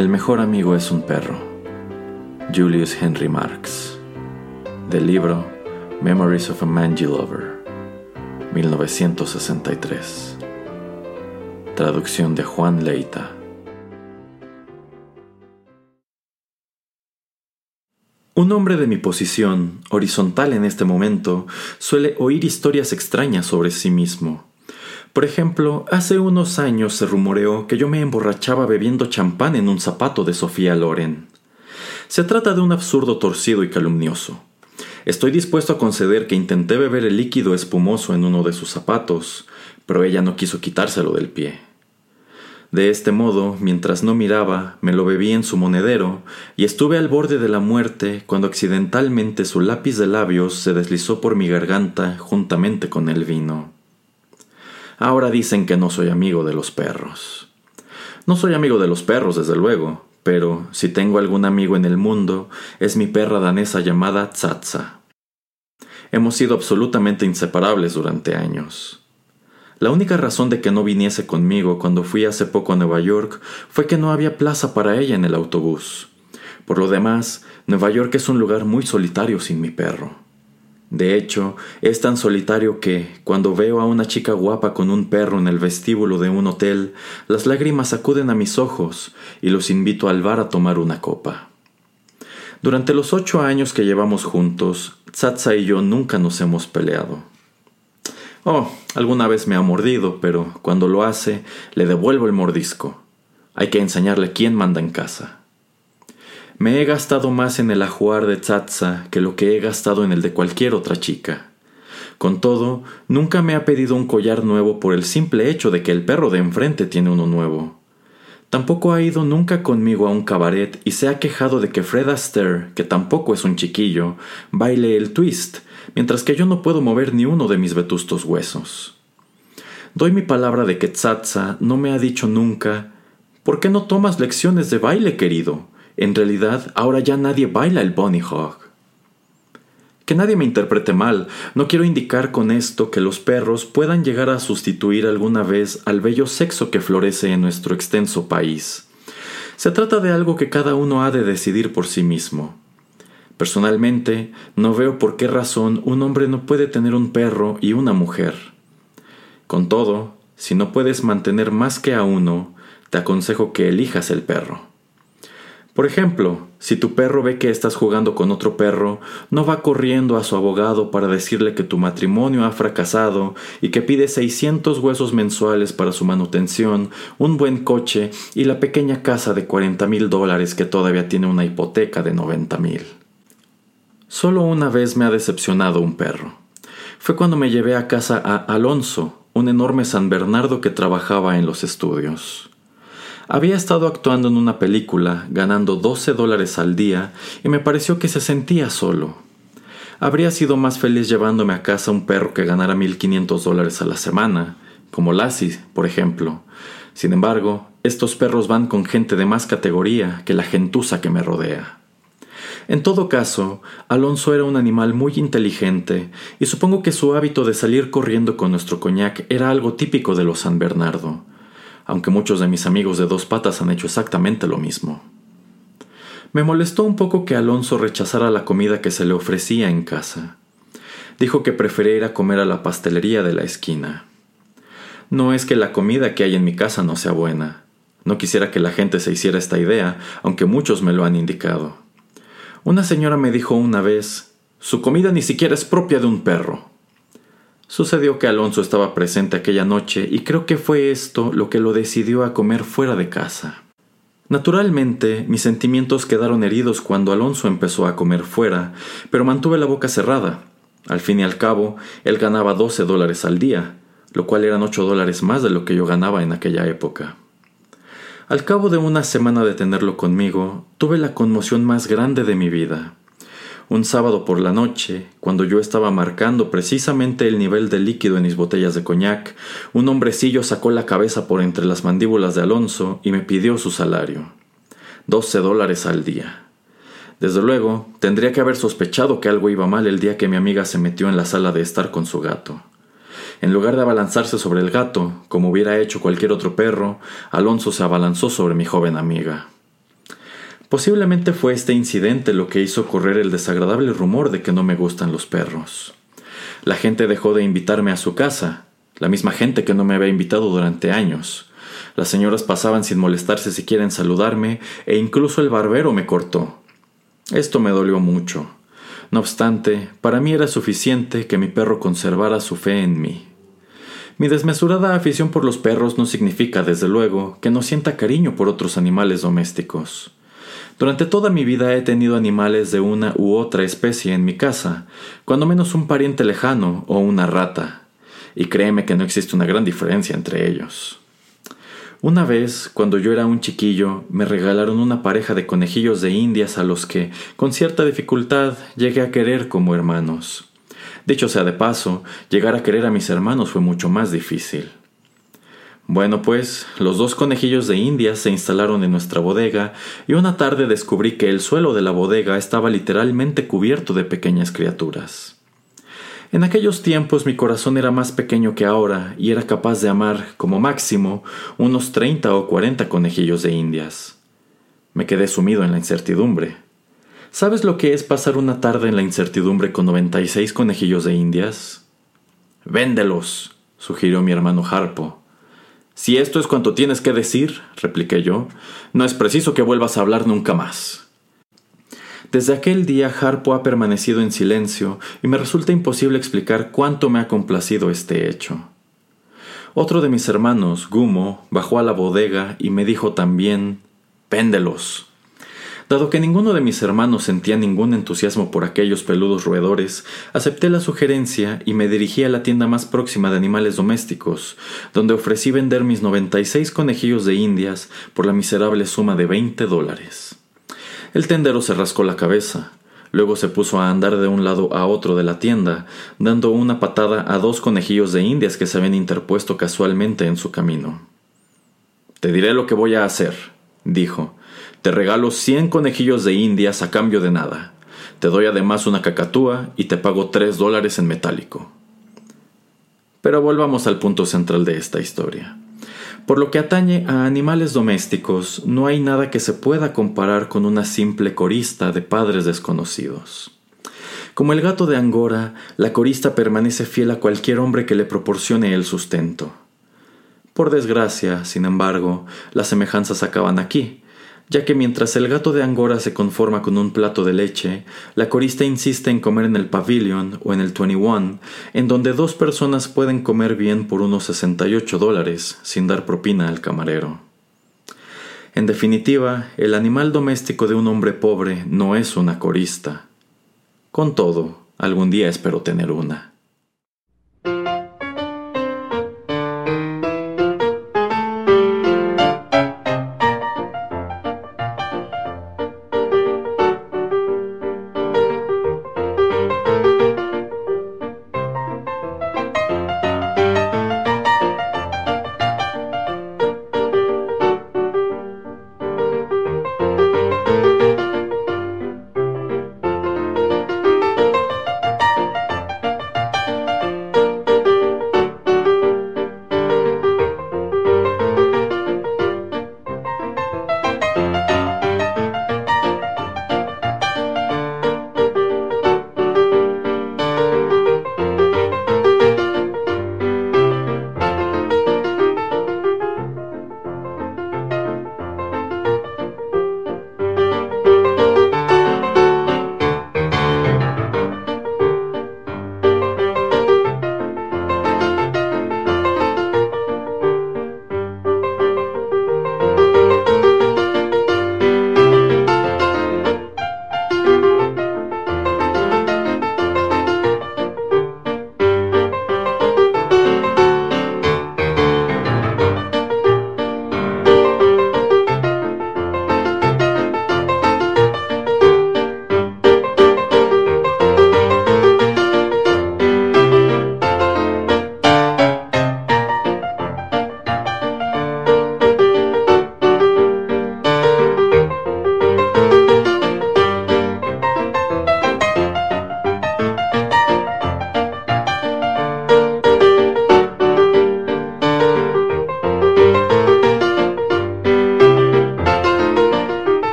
El mejor amigo es un perro. Julius Henry Marx. Del libro Memories of a Mangy Lover. 1963. Traducción de Juan Leita. Un hombre de mi posición, horizontal en este momento, suele oír historias extrañas sobre sí mismo por ejemplo, hace unos años se rumoreó que yo me emborrachaba bebiendo champán en un zapato de Sofía Loren. Se trata de un absurdo torcido y calumnioso. Estoy dispuesto a conceder que intenté beber el líquido espumoso en uno de sus zapatos, pero ella no quiso quitárselo del pie. De este modo, mientras no miraba, me lo bebí en su monedero y estuve al borde de la muerte cuando accidentalmente su lápiz de labios se deslizó por mi garganta juntamente con el vino. Ahora dicen que no soy amigo de los perros. No soy amigo de los perros, desde luego, pero si tengo algún amigo en el mundo, es mi perra danesa llamada Tsatsa. Hemos sido absolutamente inseparables durante años. La única razón de que no viniese conmigo cuando fui hace poco a Nueva York fue que no había plaza para ella en el autobús. Por lo demás, Nueva York es un lugar muy solitario sin mi perro. De hecho, es tan solitario que, cuando veo a una chica guapa con un perro en el vestíbulo de un hotel, las lágrimas acuden a mis ojos y los invito al bar a tomar una copa. Durante los ocho años que llevamos juntos, Tsatsa y yo nunca nos hemos peleado. Oh, alguna vez me ha mordido, pero cuando lo hace, le devuelvo el mordisco. Hay que enseñarle quién manda en casa. Me he gastado más en el ajuar de Tsatsa que lo que he gastado en el de cualquier otra chica. Con todo, nunca me ha pedido un collar nuevo por el simple hecho de que el perro de enfrente tiene uno nuevo. Tampoco ha ido nunca conmigo a un cabaret y se ha quejado de que Fred Astaire, que tampoco es un chiquillo, baile el twist, mientras que yo no puedo mover ni uno de mis vetustos huesos. Doy mi palabra de que Tsatsa no me ha dicho nunca ¿Por qué no tomas lecciones de baile, querido? En realidad, ahora ya nadie baila el Bunny Hog. Que nadie me interprete mal, no quiero indicar con esto que los perros puedan llegar a sustituir alguna vez al bello sexo que florece en nuestro extenso país. Se trata de algo que cada uno ha de decidir por sí mismo. Personalmente, no veo por qué razón un hombre no puede tener un perro y una mujer. Con todo, si no puedes mantener más que a uno, te aconsejo que elijas el perro. Por ejemplo, si tu perro ve que estás jugando con otro perro, no va corriendo a su abogado para decirle que tu matrimonio ha fracasado y que pide 600 huesos mensuales para su manutención, un buen coche y la pequeña casa de 40 mil dólares que todavía tiene una hipoteca de 90 mil. Solo una vez me ha decepcionado un perro. Fue cuando me llevé a casa a Alonso, un enorme San Bernardo que trabajaba en los estudios. Había estado actuando en una película, ganando 12 dólares al día, y me pareció que se sentía solo. Habría sido más feliz llevándome a casa un perro que ganara 1.500 dólares a la semana, como Lassie, por ejemplo. Sin embargo, estos perros van con gente de más categoría que la gentuza que me rodea. En todo caso, Alonso era un animal muy inteligente, y supongo que su hábito de salir corriendo con nuestro coñac era algo típico de los San Bernardo aunque muchos de mis amigos de dos patas han hecho exactamente lo mismo. Me molestó un poco que Alonso rechazara la comida que se le ofrecía en casa. Dijo que prefería ir a comer a la pastelería de la esquina. No es que la comida que hay en mi casa no sea buena. No quisiera que la gente se hiciera esta idea, aunque muchos me lo han indicado. Una señora me dijo una vez, su comida ni siquiera es propia de un perro. Sucedió que Alonso estaba presente aquella noche y creo que fue esto lo que lo decidió a comer fuera de casa. Naturalmente, mis sentimientos quedaron heridos cuando Alonso empezó a comer fuera, pero mantuve la boca cerrada. Al fin y al cabo, él ganaba 12 dólares al día, lo cual eran 8 dólares más de lo que yo ganaba en aquella época. Al cabo de una semana de tenerlo conmigo, tuve la conmoción más grande de mi vida. Un sábado por la noche, cuando yo estaba marcando precisamente el nivel de líquido en mis botellas de coñac, un hombrecillo sacó la cabeza por entre las mandíbulas de Alonso y me pidió su salario. Doce dólares al día. Desde luego, tendría que haber sospechado que algo iba mal el día que mi amiga se metió en la sala de estar con su gato. En lugar de abalanzarse sobre el gato, como hubiera hecho cualquier otro perro, Alonso se abalanzó sobre mi joven amiga. Posiblemente fue este incidente lo que hizo correr el desagradable rumor de que no me gustan los perros. La gente dejó de invitarme a su casa, la misma gente que no me había invitado durante años. Las señoras pasaban sin molestarse si quieren saludarme, e incluso el barbero me cortó. Esto me dolió mucho. No obstante, para mí era suficiente que mi perro conservara su fe en mí. Mi desmesurada afición por los perros no significa, desde luego, que no sienta cariño por otros animales domésticos. Durante toda mi vida he tenido animales de una u otra especie en mi casa, cuando menos un pariente lejano o una rata, y créeme que no existe una gran diferencia entre ellos. Una vez, cuando yo era un chiquillo, me regalaron una pareja de conejillos de indias a los que, con cierta dificultad, llegué a querer como hermanos. Dicho sea de paso, llegar a querer a mis hermanos fue mucho más difícil. Bueno, pues los dos conejillos de India se instalaron en nuestra bodega y una tarde descubrí que el suelo de la bodega estaba literalmente cubierto de pequeñas criaturas. En aquellos tiempos mi corazón era más pequeño que ahora y era capaz de amar, como máximo, unos treinta o cuarenta conejillos de indias. Me quedé sumido en la incertidumbre. ¿Sabes lo que es pasar una tarde en la incertidumbre con noventa y seis conejillos de indias? Véndelos, sugirió mi hermano Harpo. Si esto es cuanto tienes que decir, repliqué yo, no es preciso que vuelvas a hablar nunca más. Desde aquel día Harpo ha permanecido en silencio y me resulta imposible explicar cuánto me ha complacido este hecho. Otro de mis hermanos, Gumo, bajó a la bodega y me dijo también Péndelos. Dado que ninguno de mis hermanos sentía ningún entusiasmo por aquellos peludos roedores, acepté la sugerencia y me dirigí a la tienda más próxima de animales domésticos, donde ofrecí vender mis 96 conejillos de indias por la miserable suma de 20 dólares. El tendero se rascó la cabeza, Luego se puso a andar de un lado a otro de la tienda, dando una patada a dos conejillos de indias que se habían interpuesto casualmente en su camino. Te diré lo que voy a hacer, dijo, te regalo cien conejillos de indias a cambio de nada. Te doy además una cacatúa y te pago tres dólares en metálico. Pero volvamos al punto central de esta historia. Por lo que atañe a animales domésticos, no hay nada que se pueda comparar con una simple corista de padres desconocidos. Como el gato de Angora, la corista permanece fiel a cualquier hombre que le proporcione el sustento. Por desgracia, sin embargo, las semejanzas acaban aquí, ya que mientras el gato de Angora se conforma con un plato de leche, la corista insiste en comer en el pavilion o en el 21, en donde dos personas pueden comer bien por unos 68 dólares sin dar propina al camarero. En definitiva, el animal doméstico de un hombre pobre no es una corista. Con todo, algún día espero tener una.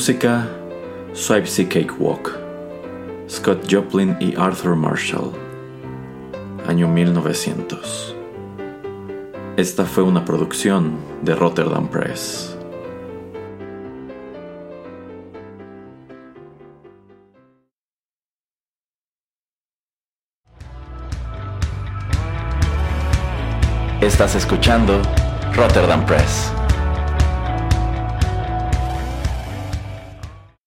Música Swipesy Cakewalk. Scott Joplin y Arthur Marshall. Año 1900. Esta fue una producción de Rotterdam Press. Estás escuchando Rotterdam Press.